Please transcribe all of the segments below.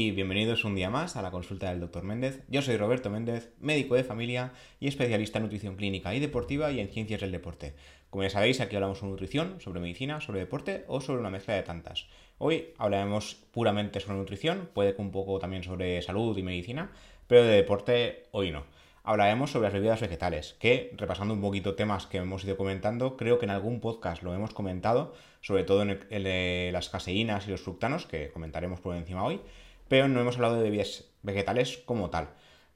y bienvenidos un día más a la consulta del Dr. Méndez. Yo soy Roberto Méndez, médico de familia y especialista en nutrición clínica y deportiva y en ciencias del deporte. Como ya sabéis, aquí hablamos sobre nutrición, sobre medicina, sobre deporte o sobre una mezcla de tantas. Hoy hablaremos puramente sobre nutrición, puede que un poco también sobre salud y medicina, pero de deporte hoy no hablaremos sobre las bebidas vegetales, que repasando un poquito temas que hemos ido comentando, creo que en algún podcast lo hemos comentado, sobre todo en el, de las caseínas y los fructanos, que comentaremos por encima hoy, pero no hemos hablado de bebidas vegetales como tal.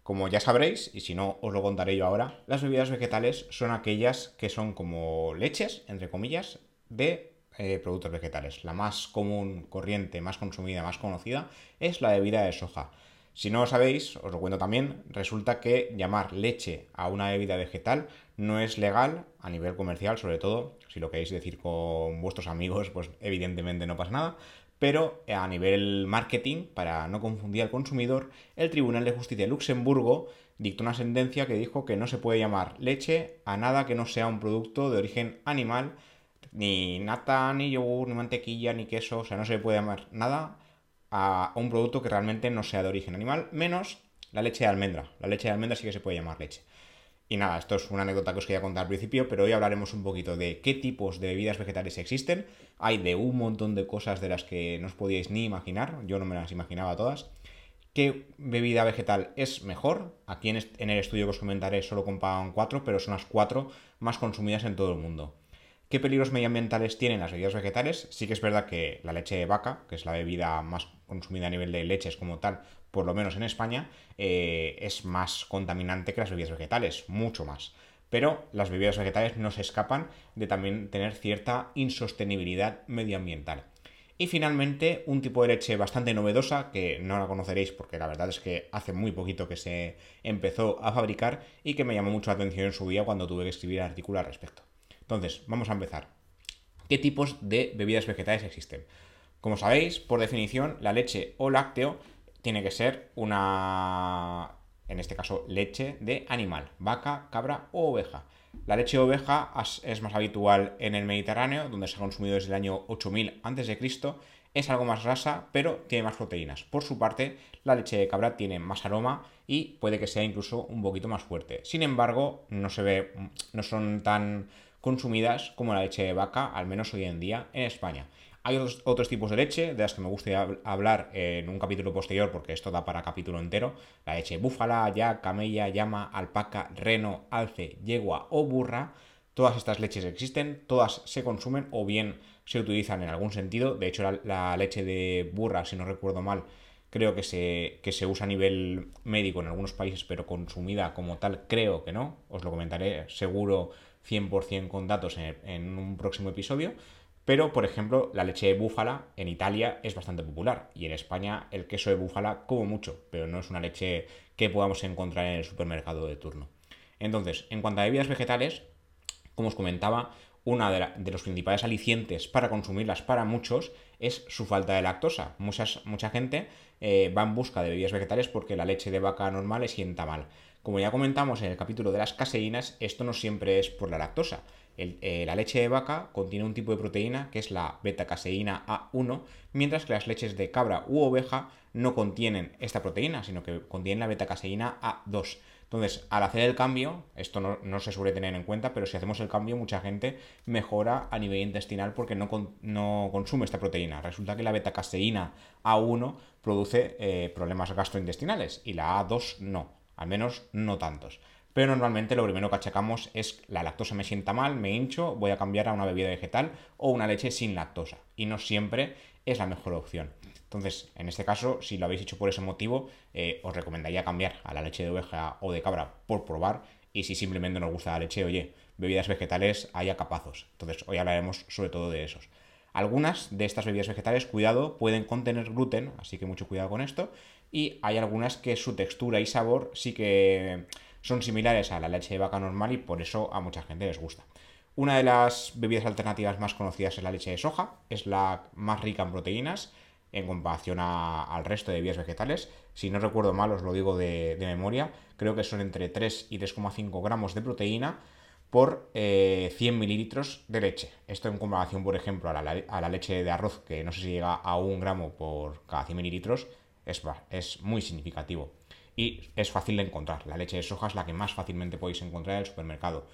Como ya sabréis, y si no os lo contaré yo ahora, las bebidas vegetales son aquellas que son como leches, entre comillas, de eh, productos vegetales. La más común, corriente, más consumida, más conocida es la bebida de soja. Si no lo sabéis, os lo cuento también, resulta que llamar leche a una bebida vegetal no es legal a nivel comercial, sobre todo si lo queréis decir con vuestros amigos, pues evidentemente no pasa nada, pero a nivel marketing, para no confundir al consumidor, el Tribunal de Justicia de Luxemburgo dictó una sentencia que dijo que no se puede llamar leche a nada que no sea un producto de origen animal, ni nata, ni yogur, ni mantequilla, ni queso, o sea, no se puede llamar nada a un producto que realmente no sea de origen animal, menos la leche de almendra. La leche de almendra sí que se puede llamar leche. Y nada, esto es una anécdota que os quería contar al principio, pero hoy hablaremos un poquito de qué tipos de bebidas vegetales existen. Hay de un montón de cosas de las que no os podíais ni imaginar, yo no me las imaginaba todas. ¿Qué bebida vegetal es mejor? Aquí en el estudio que os comentaré solo comparan cuatro, pero son las cuatro más consumidas en todo el mundo. ¿Qué peligros medioambientales tienen las bebidas vegetales? Sí que es verdad que la leche de vaca, que es la bebida más consumida a nivel de leches como tal, por lo menos en España, eh, es más contaminante que las bebidas vegetales, mucho más. Pero las bebidas vegetales no se escapan de también tener cierta insostenibilidad medioambiental. Y finalmente, un tipo de leche bastante novedosa, que no la conoceréis porque la verdad es que hace muy poquito que se empezó a fabricar y que me llamó mucho la atención en su día cuando tuve que escribir artículo al respecto. Entonces, vamos a empezar. ¿Qué tipos de bebidas vegetales existen? Como sabéis, por definición, la leche o lácteo tiene que ser una, en este caso, leche de animal, vaca, cabra o oveja. La leche de oveja es más habitual en el Mediterráneo, donde se ha consumido desde el año 8000 a.C. Es algo más grasa, pero tiene más proteínas. Por su parte, la leche de cabra tiene más aroma y puede que sea incluso un poquito más fuerte. Sin embargo, no se ve, no son tan consumidas como la leche de vaca, al menos hoy en día en España. Hay otros, tipos de leche, de las que me gustaría hablar en un capítulo posterior, porque esto da para capítulo entero. La leche búfala, ya, camella, llama, alpaca, reno, alce, yegua o burra. Todas estas leches existen, todas se consumen o bien se utilizan en algún sentido. De hecho, la, leche de burra, si no recuerdo mal, creo que se, que se usa a nivel médico en algunos países, pero consumida como tal, creo que no. Os lo comentaré seguro 100% con datos en, un próximo episodio. Pero, por ejemplo, la leche de búfala en Italia es bastante popular y en España el queso de búfala como mucho, pero no es una leche que podamos encontrar en el supermercado de turno. Entonces, en cuanto a bebidas vegetales, como os comentaba, una de, los principales alicientes para consumirlas para muchos es su falta de lactosa. mucha gente eh, va en busca de bebidas vegetales porque la leche de vaca normal le sienta mal. Como ya comentamos en el capítulo de las caseínas, esto no siempre es por la lactosa. Eh, la leche de vaca contiene un tipo de proteína que es la beta-caseína A1, mientras que las leches de cabra u oveja no contienen esta proteína, sino que contienen la beta-caseína A2. Entonces, al hacer el cambio, esto no, se suele tener en cuenta, pero si hacemos el cambio, mucha gente mejora a nivel intestinal porque no, no consume esta proteína. Resulta que la beta-caseína A1 produce eh, problemas gastrointestinales y la A2 no al menos no tantos. Pero normalmente lo primero que achacamos es la lactosa me sienta mal, me hincho, voy a cambiar a una bebida vegetal o una leche sin lactosa. Y no siempre es la mejor opción. Entonces, en este caso, si lo habéis hecho por ese motivo, eh, os recomendaría cambiar a la leche de oveja o de cabra por probar. Y si simplemente nos gusta la leche, oye, bebidas vegetales haya capazos. Entonces, hoy hablaremos sobre todo de esos. Algunas de estas bebidas vegetales, cuidado, pueden contener gluten, así que mucho cuidado con esto. Y hay algunas que su textura y sabor sí que son similares a la leche de vaca normal y por eso a mucha gente les gusta. Una de las bebidas alternativas más conocidas es la leche de soja, es la más rica en proteínas en comparación al resto de bebidas vegetales. Si no recuerdo mal, os lo digo de, memoria, creo que son entre 3 y 3,5 gramos de proteína por 100 eh, mililitros de leche. Esto en comparación, por ejemplo, a la, leche de arroz, que no sé si llega a un gramo por cada 100 mililitros, es, es muy significativo. Y es fácil de encontrar. La leche de soja es la que más fácilmente podéis encontrar en el supermercado.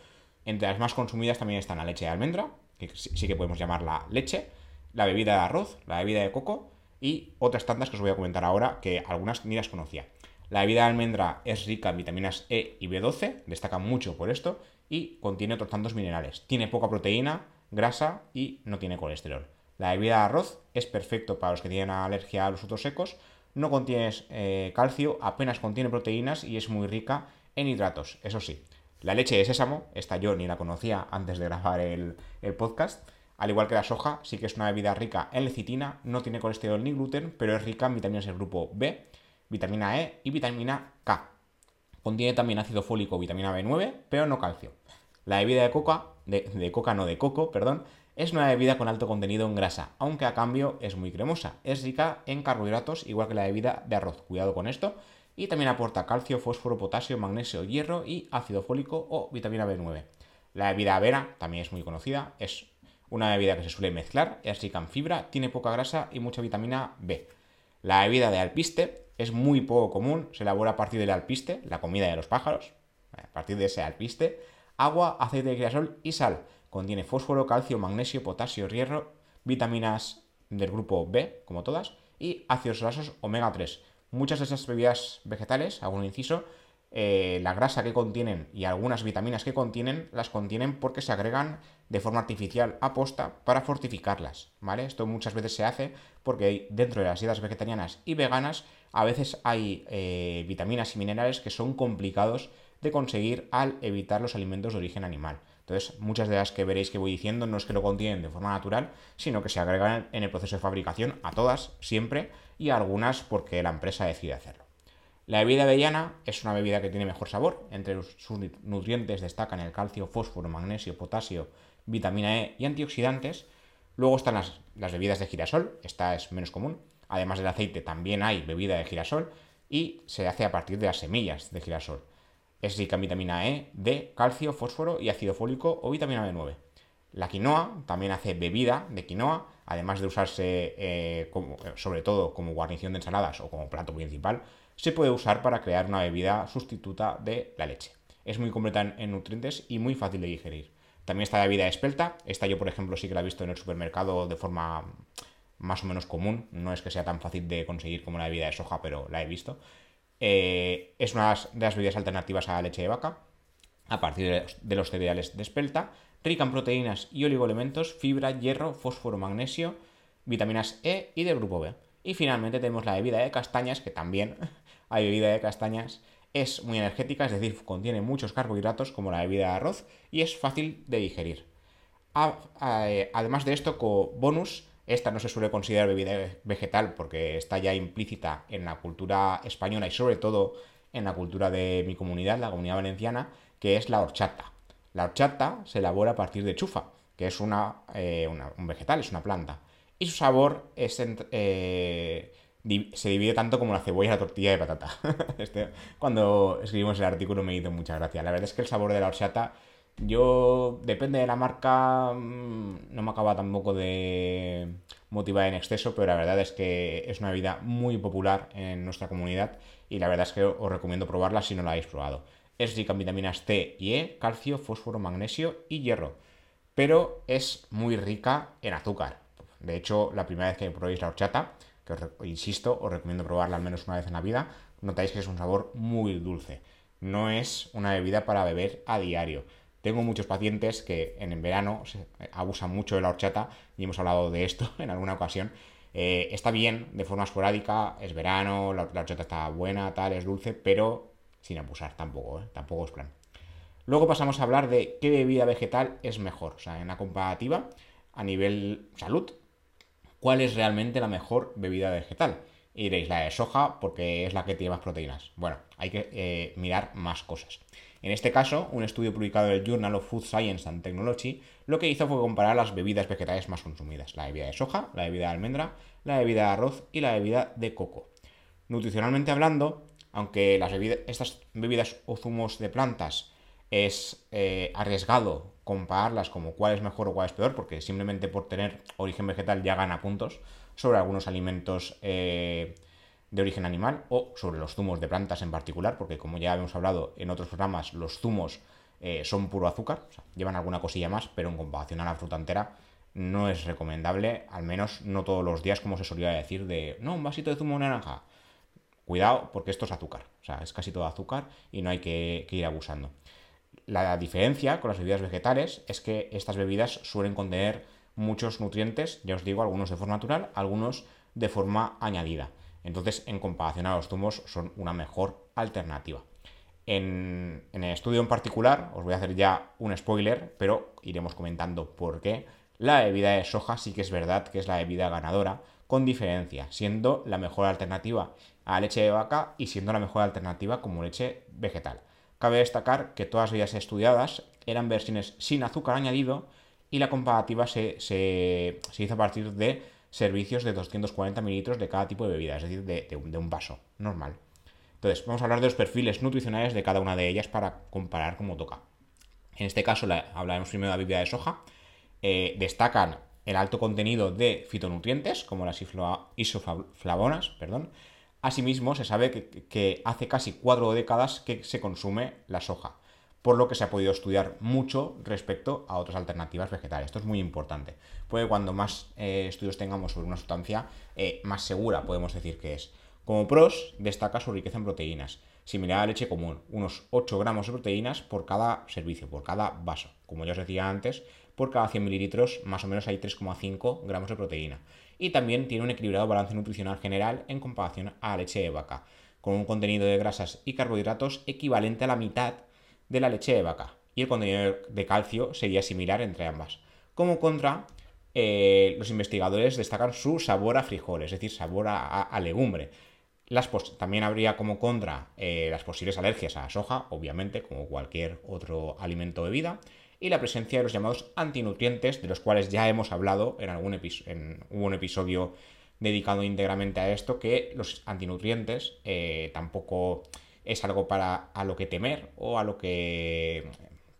Entre las más consumidas también están la leche de almendra, que sí que podemos llamarla leche, la bebida de arroz, la bebida de coco y otras tantas que os voy a comentar ahora que algunas ni las conocía. La bebida de almendra es rica en vitaminas E y B12, destaca mucho por esto, y contiene otros tantos minerales. Tiene poca proteína, grasa y no tiene colesterol. La bebida de arroz es perfecto para los que tienen alergia a los frutos secos, no contiene eh, calcio, apenas contiene proteínas y es muy rica en hidratos, eso sí. La leche de sésamo, esta yo ni la conocía antes de grabar el, el podcast, al igual que la soja, sí que es una bebida rica en lecitina, no tiene colesterol ni gluten, pero es rica en vitaminas del grupo B, vitamina E y vitamina K. Contiene también ácido fólico, vitamina B9, pero no calcio. La bebida de coca, de, coca no de coco, perdón, es una bebida con alto contenido en grasa, aunque a cambio es muy cremosa. Es rica en carbohidratos, igual que la bebida de arroz. Cuidado con esto. Y también aporta calcio, fósforo, potasio, magnesio, hierro y ácido fólico o vitamina B9. La bebida avena también es muy conocida. Es una bebida que se suele mezclar, es rica en fibra, tiene poca grasa y mucha vitamina B. La bebida de alpiste es muy poco común, se elabora a partir del alpiste, la comida de los pájaros, a partir de ese alpiste, agua, aceite de girasol y sal. Contiene fósforo, calcio, magnesio, potasio, hierro, vitaminas del grupo B, como todas, y ácidos grasos omega 3. Muchas de esas bebidas vegetales, un inciso, eh, la grasa que contienen y algunas vitaminas que contienen las contienen porque se agregan de forma artificial a posta para fortificarlas, ¿vale? Esto muchas veces se hace porque dentro de las dietas vegetarianas y veganas a veces hay eh, vitaminas y minerales que son complicados de conseguir al evitar los alimentos de origen animal. Entonces, muchas de las que veréis que voy diciendo no es que lo contienen de forma natural, sino que se agregan en el proceso de fabricación a todas, siempre, y a algunas porque la empresa decide hacerlo. La bebida avellana es una bebida que tiene mejor sabor. Entre sus nutrientes destacan el calcio, fósforo, magnesio, potasio, vitamina E y antioxidantes. Luego están las, las, bebidas de girasol, esta es menos común. Además del aceite también hay bebida de girasol y se hace a partir de las semillas de girasol. Es rica en vitamina E, D, calcio, fósforo y ácido fólico o vitamina B9. La quinoa también hace bebida de quinoa, además de usarse eh, sobre todo como guarnición de ensaladas o como plato principal, se puede usar para crear una bebida sustituta de la leche. Es muy completa en nutrientes y muy fácil de digerir. También está la bebida espelta. Esta yo, por ejemplo, sí que la he visto en el supermercado de forma más o menos común. No es que sea tan fácil de conseguir como la bebida de soja, pero la he visto. Eh, es una de las bebidas alternativas a la leche de vaca, a partir de los cereales de espelta, rica en proteínas y oligoelementos, fibra, hierro, fósforo, magnesio, vitaminas E y del grupo B. Y finalmente tenemos la bebida de castañas, que también hay bebida de castañas, es muy energética, es decir, contiene muchos carbohidratos como la bebida de arroz y es fácil de digerir. Eh, además de esto, como bonus, esta no se suele considerar bebida vegetal porque está ya implícita en la cultura española y sobre todo en la cultura de mi comunidad, la comunidad valenciana, que es la horchata. La horchata se elabora a partir de chufa, que es eh, un vegetal, es una planta. Y su sabor eh, se divide tanto como la cebolla y la tortilla de patata. Este, cuando escribimos el artículo me hizo mucha gracia. La verdad es que el sabor de la horchata, yo, depende de la marca, mm, no me acaba tampoco de motivar en exceso, pero la verdad es que es una bebida muy popular en nuestra comunidad y la verdad es que os recomiendo probarla si no la habéis probado. Es rica en vitaminas C y E, calcio, fósforo, magnesio y hierro, pero es muy rica en azúcar de hecho, la primera vez que probéis la horchata, que os, insisto, os recomiendo probarla al menos una vez en la vida, notáis que es un sabor muy dulce. No es una bebida para beber a diario. Tengo muchos pacientes que en verano abusan mucho de la horchata y hemos hablado de esto en alguna ocasión. Eh, está bien de forma esporádica, es verano, la, horchata está buena, tal, es dulce, pero sin abusar tampoco, ¿eh? tampoco es plan. Luego pasamos a hablar de qué bebida vegetal es mejor, o sea, en la comparativa a nivel salud, cuál es realmente la mejor bebida vegetal. Y diréis, la de soja porque es la que tiene más proteínas. Bueno, hay que eh, mirar más cosas. En este caso, un estudio publicado en el Journal of Food Science and Technology lo que hizo fue comparar las bebidas vegetales más consumidas. La bebida de soja, la bebida de almendra, la bebida de arroz y la bebida de coco. Nutricionalmente hablando, aunque estas bebidas o zumos de plantas es eh, arriesgado compararlas como cuál es mejor o cuál es peor, porque simplemente por tener origen vegetal ya gana puntos sobre algunos alimentos eh, de origen animal o sobre los zumos de plantas en particular, porque como ya hemos hablado en otros programas, los zumos eh, son puro azúcar, llevan alguna cosilla más, pero en comparación a la fruta entera no es recomendable, al menos no todos los días como se solía decir de, no, un vasito de zumo de naranja. Cuidado porque esto es azúcar, o sea, es casi todo azúcar y no hay que ir abusando. La diferencia con las bebidas vegetales es que estas bebidas suelen contener muchos nutrientes, ya os digo, algunos de forma natural, algunos de forma añadida. Entonces, en comparación a los zumos, son una mejor alternativa. En, el estudio en particular, os voy a hacer ya un spoiler, pero iremos comentando por qué. La bebida de soja sí que es verdad que es la bebida ganadora, con diferencia, siendo la mejor alternativa a leche de vaca y siendo la mejor alternativa como leche vegetal. Cabe destacar que todas las bebidas estudiadas eran versiones sin azúcar añadido y la comparativa se hizo a partir de servicios de 240 mililitros de cada tipo de bebida, es decir, de, un vaso normal. Entonces, vamos a hablar de los perfiles nutricionales de cada una de ellas para comparar cómo toca. En este caso, hablaremos primero de la bebida de soja. Eh, destacan el alto contenido de fitonutrientes, como las isoflavonas, perdón. Asimismo, se sabe que, que hace casi cuatro décadas que se consume la soja por lo que se ha podido estudiar mucho respecto a otras alternativas vegetales. Esto es muy importante, porque cuando más eh, estudios tengamos sobre una sustancia, eh, más segura podemos decir que es. Como pros, destaca su riqueza en proteínas, similar a la leche común, unos 8 gramos de proteínas por cada servicio, por cada vaso. Como ya os decía antes, por cada 100 mililitros más o menos hay 3,5 gramos de proteína. Y también tiene un equilibrado balance nutricional general en comparación a la leche de vaca, con un contenido de grasas y carbohidratos equivalente a la mitad de la leche de vaca y el contenido de calcio sería similar entre ambas. Como contra, eh, los investigadores destacan su sabor a frijol, es decir, sabor a, legumbre. Las también habría como contra eh, las posibles alergias a la soja, obviamente, como cualquier otro alimento o bebida, y la presencia de los llamados antinutrientes, de los cuales ya hemos hablado en algún episodio, en, un episodio dedicado íntegramente a esto, que los antinutrientes eh, tampoco es algo para a lo que temer o a lo que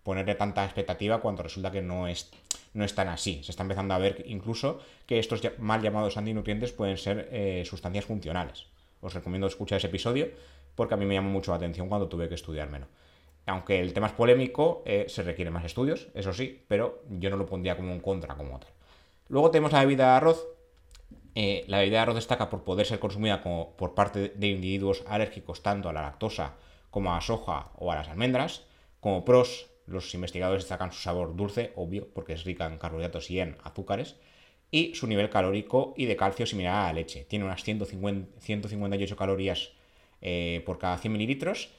ponerle tanta expectativa cuando resulta que no es, no es tan así. Se está empezando a ver incluso que estos mal llamados antinutrientes pueden ser eh, sustancias funcionales. Os recomiendo escuchar ese episodio porque a mí me llamó mucho la atención cuando tuve que estudiármelo. Aunque el tema es polémico, eh, se requieren más estudios, eso sí, pero yo no lo pondría como un contra como tal. Luego tenemos la bebida de arroz, eh, la bebida de arroz destaca por poder ser consumida por parte de individuos alérgicos tanto a la lactosa como a la soja o a las almendras. Como pros, los investigadores destacan su sabor dulce, obvio, porque es rica en carbohidratos y en azúcares, y su nivel calórico y de calcio similar a la leche. Tiene unas 158 calorías eh, por cada 100 mililitros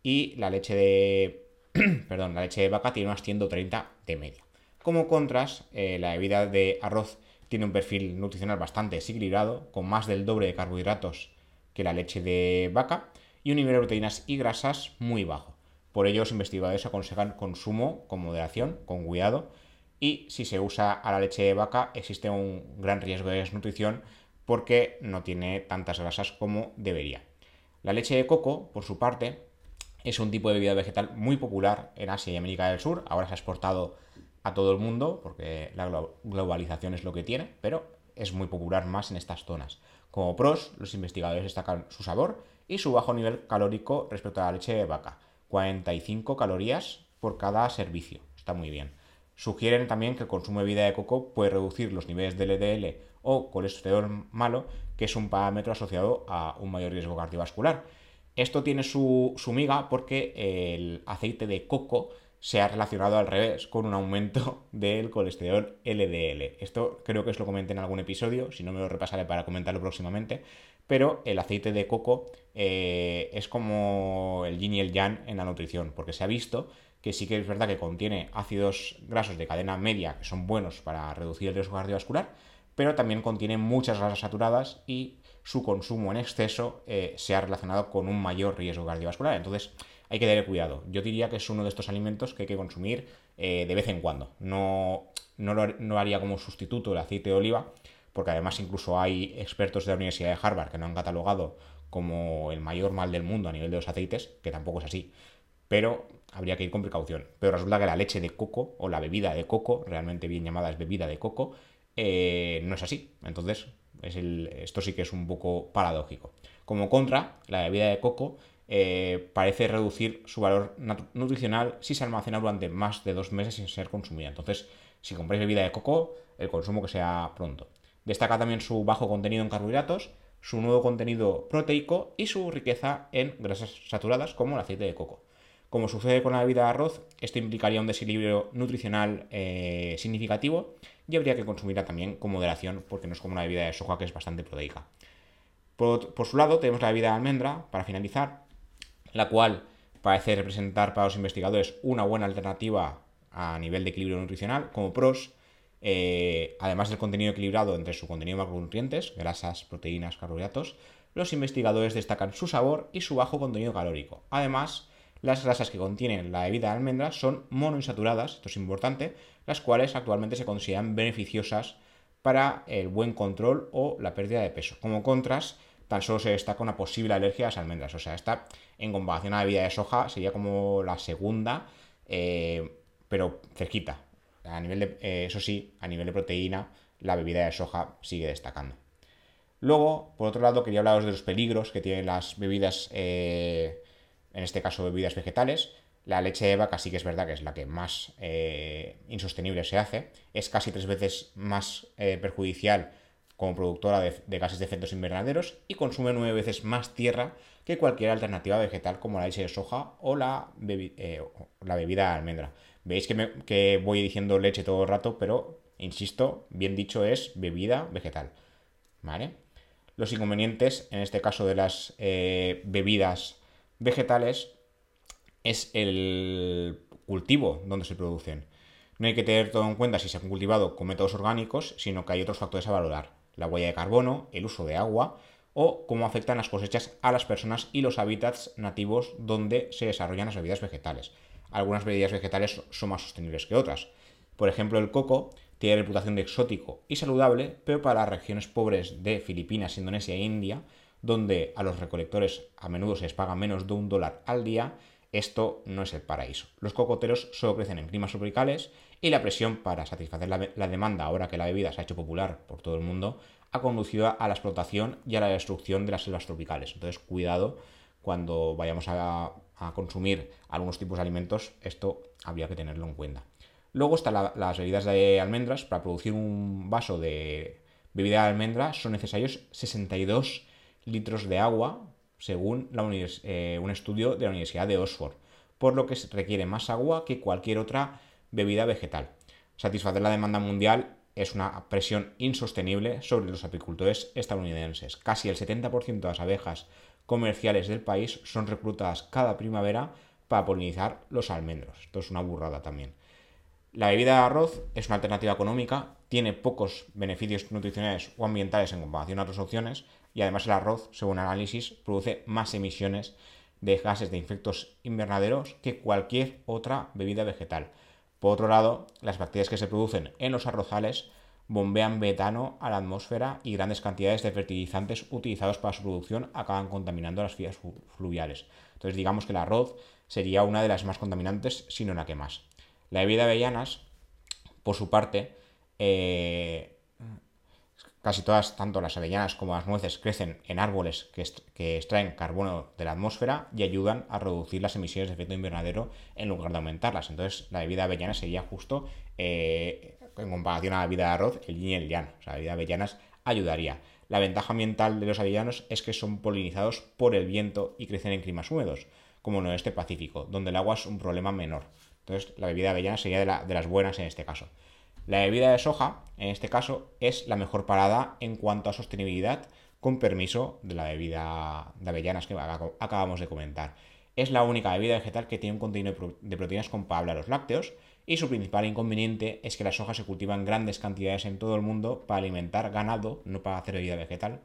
y la leche de perdón, la leche de vaca tiene unas 130 de media. Como contras, eh, la bebida de arroz tiene un perfil nutricional bastante desequilibrado, con más del doble de carbohidratos que la leche de vaca y un nivel de proteínas y grasas muy bajo. Por ello, los investigadores aconsejan consumo con moderación, con cuidado, y si se usa a la leche de vaca existe un gran riesgo de desnutrición porque no tiene tantas grasas como debería. La leche de coco, por su parte, es un tipo de bebida vegetal muy popular en Asia y América del Sur. Ahora se ha exportado a todo el mundo, porque la globalización es lo que tiene, pero es muy popular más en estas zonas. Como pros, los investigadores destacan su sabor y su bajo nivel calórico respecto a la leche de vaca, 45 calorías por cada servicio, está muy bien. Sugieren también que el consumo de bebida de coco puede reducir los niveles de LDL o colesterol malo, que es un parámetro asociado a un mayor riesgo cardiovascular. Esto tiene su, su miga porque el aceite de coco se ha relacionado al revés con un aumento del colesterol LDL. Esto creo que os lo comenté en algún episodio, si no me lo repasaré para comentarlo próximamente, pero el aceite de coco eh, es como el yin y el yang en la nutrición, porque se ha visto que sí que es verdad que contiene ácidos grasos de cadena media que son buenos para reducir el riesgo cardiovascular, pero también contiene muchas grasas saturadas y su consumo en exceso eh, se ha relacionado con un mayor riesgo cardiovascular. Entonces, hay que tener cuidado. Yo diría que es uno de estos alimentos que hay que consumir eh, de vez en cuando. No, no lo haría como sustituto el aceite de oliva, porque además incluso hay expertos de la Universidad de Harvard que no han catalogado como el mayor mal del mundo a nivel de los aceites, que tampoco es así. Pero habría que ir con precaución. Pero resulta que la leche de coco o la bebida de coco, realmente bien llamada es bebida de coco, eh, no es así. Entonces, Es el, esto sí que es un poco paradójico. Como contra, la bebida de coco eh, parece reducir su valor nutricional si se almacena durante más de dos meses sin ser consumida. Entonces, si compráis bebida de coco, el consumo que sea pronto. Destaca también su bajo contenido en carbohidratos, su nuevo contenido proteico y su riqueza en grasas saturadas como el aceite de coco. Como sucede con la bebida de arroz, esto implicaría un desequilibrio nutricional eh, significativo y habría que consumirla también con moderación porque no es como una bebida de soja que es bastante proteica. Por, por su lado, tenemos la bebida de almendra, para finalizar, la cual parece representar para los investigadores una buena alternativa a nivel de equilibrio nutricional, como pros, eh, además del contenido equilibrado entre su contenido de macronutrientes, grasas, proteínas, carbohidratos, los investigadores destacan su sabor y su bajo contenido calórico. Además, las grasas que contienen la bebida de almendras son monoinsaturadas, esto es importante, las cuales actualmente se consideran beneficiosas para el buen control o la pérdida de peso. Como contras, tan solo se destaca una posible alergia a las almendras. O sea, esta, en comparación a la bebida de soja, sería como la segunda, eh, pero cerquita. A nivel eh, eso sí, a nivel de proteína, la bebida de soja sigue destacando. Luego, por otro lado, quería hablaros de los peligros que tienen las bebidas, eh, en este caso bebidas vegetales. La leche de vaca sí que es verdad que es la que más insostenible se hace. Es casi tres veces más perjudicial como productora de, gases de efectos invernaderos y consume nueve veces más tierra que cualquier alternativa vegetal como la leche de soja o la, eh, bebida de almendra. Veis que, que, voy diciendo leche todo el rato, pero insisto, bien dicho es bebida vegetal. ¿Vale? Los inconvenientes, en este caso de las eh, bebidas vegetales, es el cultivo donde se producen. No hay que tener todo en cuenta si se han cultivado con métodos orgánicos, sino que hay otros factores a valorar la huella de carbono, el uso de agua o cómo afectan las cosechas a las personas y los hábitats nativos donde se desarrollan las bebidas vegetales. Algunas bebidas vegetales son más sostenibles que otras. Por ejemplo, el coco tiene reputación de exótico y saludable, pero para las regiones pobres de Filipinas, Indonesia e India, donde a los recolectores a menudo se les paga menos de un dólar al día, esto no es el paraíso. Los cocoteros solo crecen en climas tropicales y la presión para satisfacer la, demanda ahora que la bebida se ha hecho popular por todo el mundo ha conducido a la explotación y a la destrucción de las selvas tropicales. Entonces, cuidado cuando vayamos a, consumir algunos tipos de alimentos, esto habría que tenerlo en cuenta. Luego están las bebidas de almendras. Para producir un vaso de bebida de almendra son necesarios 62 litros de agua según eh, un estudio de la Universidad de Oxford, por lo que requiere más agua que cualquier otra bebida vegetal. Satisfacer la demanda mundial es una presión insostenible sobre los apicultores estadounidenses. Casi el 70% de las abejas comerciales del país son reclutadas cada primavera para polinizar los almendros. Esto es una burrada también. La bebida de arroz es una alternativa económica, tiene pocos beneficios nutricionales o ambientales en comparación a otras opciones, y además el arroz, según análisis, produce más emisiones de gases de efectos invernaderos que cualquier otra bebida vegetal. Por otro lado, las bacterias que se producen en los arrozales bombean metano a la atmósfera y grandes cantidades de fertilizantes utilizados para su producción acaban contaminando las vías fluviales. Entonces digamos que el arroz sería una de las más contaminantes, si no la que más. La bebida de avellanas, por su parte, eh, Casi todas, tanto las avellanas como las nueces, crecen en árboles que, extraen carbono de la atmósfera y ayudan a reducir las emisiones de efecto invernadero en lugar de aumentarlas. Entonces, la bebida de avellanas sería justo, eh, en comparación a la bebida de arroz, el yin y el yang. O sea, la bebida de avellanas ayudaría. La ventaja ambiental de los avellanos es que son polinizados por el viento y crecen en climas húmedos, como en el oeste Pacífico, donde el agua es un problema menor. Entonces, la bebida de avellanas sería de las buenas en este caso. La bebida de soja, en este caso, es la mejor parada en cuanto a sostenibilidad, con permiso de la bebida de avellanas que acabamos de comentar. Es la única bebida vegetal que tiene un contenido de proteínas comparable a los lácteos y su principal inconveniente es que la soja se cultiva en grandes cantidades en todo el mundo para alimentar ganado, no para hacer bebida vegetal,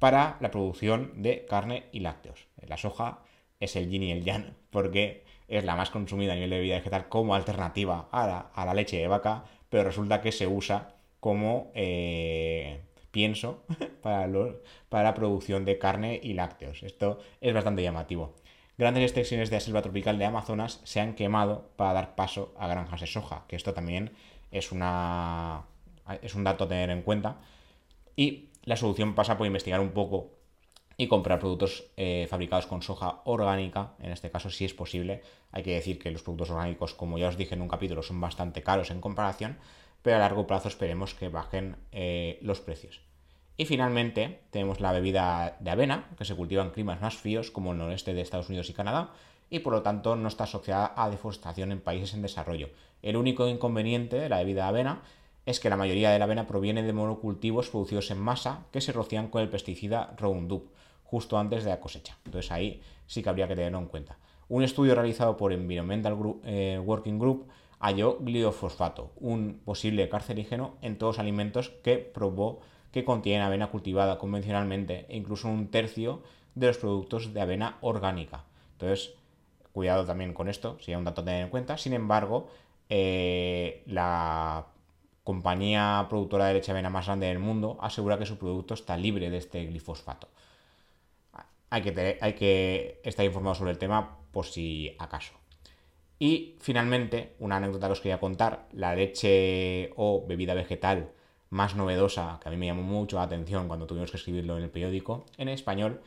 para la producción de carne y lácteos. La soja es el yin y el yang, porque es la más consumida a nivel de bebida vegetal como alternativa a la leche de vaca, pero resulta que se usa como eh, pienso para, la producción de carne y lácteos. Esto es bastante llamativo. Grandes extensiones de la selva tropical de Amazonas se han quemado para dar paso a granjas de soja, que esto también es, una, es un dato a tener en cuenta. Y la solución pasa por investigar un poco y comprar productos eh, fabricados con soja orgánica, en este caso si es posible. Hay que decir que los productos orgánicos, como ya os dije en un capítulo, son bastante caros en comparación, pero a largo plazo esperemos que bajen eh, los precios. Y finalmente tenemos la bebida de avena, que se cultiva en climas más fríos como el noreste de Estados Unidos y Canadá, y por lo tanto no está asociada a deforestación en países en desarrollo. El único inconveniente de la bebida de avena es que la mayoría de la avena proviene de monocultivos producidos en masa que se rocían con el pesticida Roundup justo antes de la cosecha. Entonces ahí sí que habría que tenerlo en cuenta. Un estudio realizado por Environmental eh, Working Group halló gliofosfato, un posible carcerígeno en todos los alimentos que probó que contienen avena cultivada convencionalmente e incluso un tercio de los productos de avena orgánica. Entonces, cuidado también con esto, sería un dato a tener en cuenta. Sin embargo, eh, la compañía productora de leche avena más grande del mundo asegura que su producto está libre de este glifosfato. Hay que, estar informado sobre el tema por si acaso. Y finalmente, una anécdota que os quería contar, la leche o bebida vegetal más novedosa, que a mí me llamó mucho la atención cuando tuvimos que escribirlo en el periódico, en español,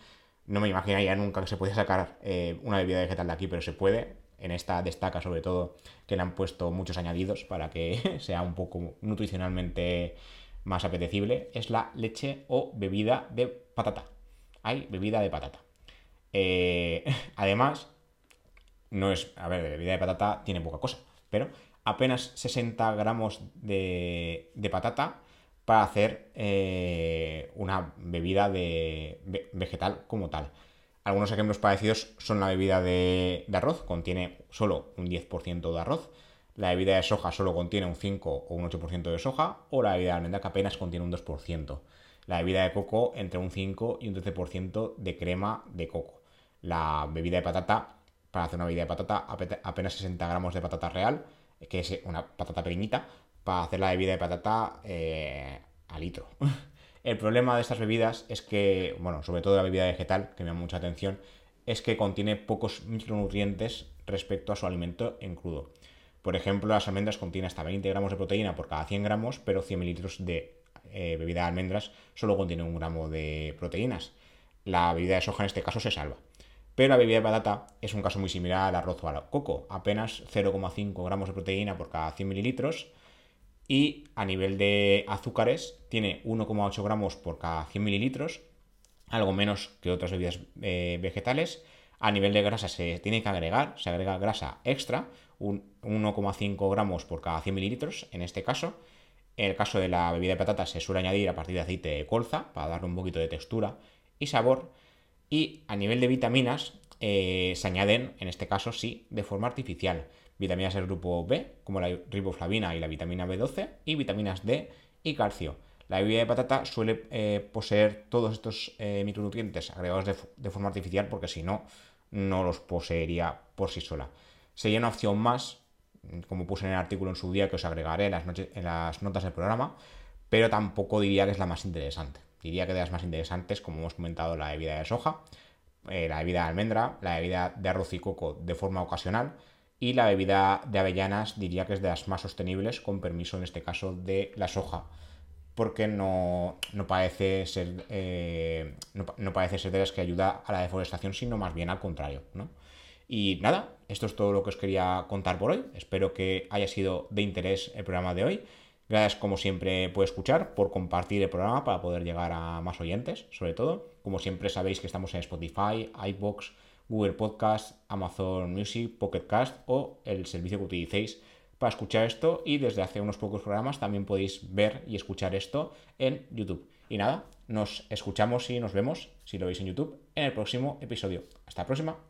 no me imaginaría nunca que se pudiera sacar eh, una bebida vegetal de aquí, pero se puede, en esta destaca sobre todo que le han puesto muchos añadidos para que sea un poco nutricionalmente más apetecible, es la leche o bebida de patata. Hay bebida de patata. Eh, además, no es, a ver, bebida de patata tiene poca cosa, pero apenas 60 gramos de, patata para hacer eh, una bebida de vegetal como tal. Algunos ejemplos parecidos son la bebida de, arroz, contiene solo un 10% de arroz, la bebida de soja solo contiene un 5 o un 8% de soja, o la bebida de almendra que apenas contiene un 2%. La bebida de coco entre un 5 y un 13% de crema de coco. La bebida de patata, para hacer una bebida de patata, apenas 60 gramos de patata real, que es una patata pequeñita, para hacer la bebida de patata eh, a litro. El problema de estas bebidas es que, bueno, sobre todo la bebida vegetal, que me llama mucha atención, es que contiene pocos micronutrientes respecto a su alimento en crudo. Por ejemplo, las almendras contienen hasta 20 gramos de proteína por cada 100 gramos, pero 100 mililitros de eh, bebida de almendras solo contiene un gramo de proteínas. La bebida de soja en este caso se salva. Pero la bebida de patata es un caso muy similar al arroz o al coco, apenas 0,5 gramos de proteína por cada 100 mililitros y a nivel de azúcares tiene 1,8 gramos por cada 100 mililitros, algo menos que otras bebidas eh, vegetales. A nivel de grasa se tiene que agregar, se agrega grasa extra, 1,5 gramos por cada 100 mililitros en este caso. En el caso de la bebida de patata se suele añadir a partir de aceite de colza para darle un poquito de textura y sabor. Y a nivel de vitaminas eh, se añaden, en este caso sí, de forma artificial vitaminas del grupo B, como la riboflavina y la vitamina B12, y vitaminas D y calcio. La bebida de patata suele eh, poseer todos estos eh, micronutrientes agregados de, forma artificial porque si no, no los poseería por sí sola. Sería una opción más, como puse en el artículo en su día que os agregaré en las, notas del programa, pero tampoco diría que es la más interesante. Diría que de las más interesantes, como hemos comentado, la bebida de soja, eh, la bebida de almendra, la bebida de arroz y coco de forma ocasional, y la bebida de avellanas diría que es de las más sostenibles, con permiso en este caso de la soja, porque no, parece ser eh, no, parece ser de las que ayuda a la deforestación, sino más bien al contrario. Y nada, esto es todo lo que os quería contar por hoy. Espero que haya sido de interés el programa de hoy. Gracias como siempre por escuchar, por compartir el programa para poder llegar a más oyentes, sobre todo. Como siempre sabéis que estamos en Spotify, iBox, Google Podcast, Amazon Music, Pocket Cast o el servicio que utilicéis para escuchar esto y desde hace unos pocos programas también podéis ver y escuchar esto en YouTube. Y nada, nos escuchamos y nos vemos, si lo veis en YouTube, en el próximo episodio. Hasta la próxima.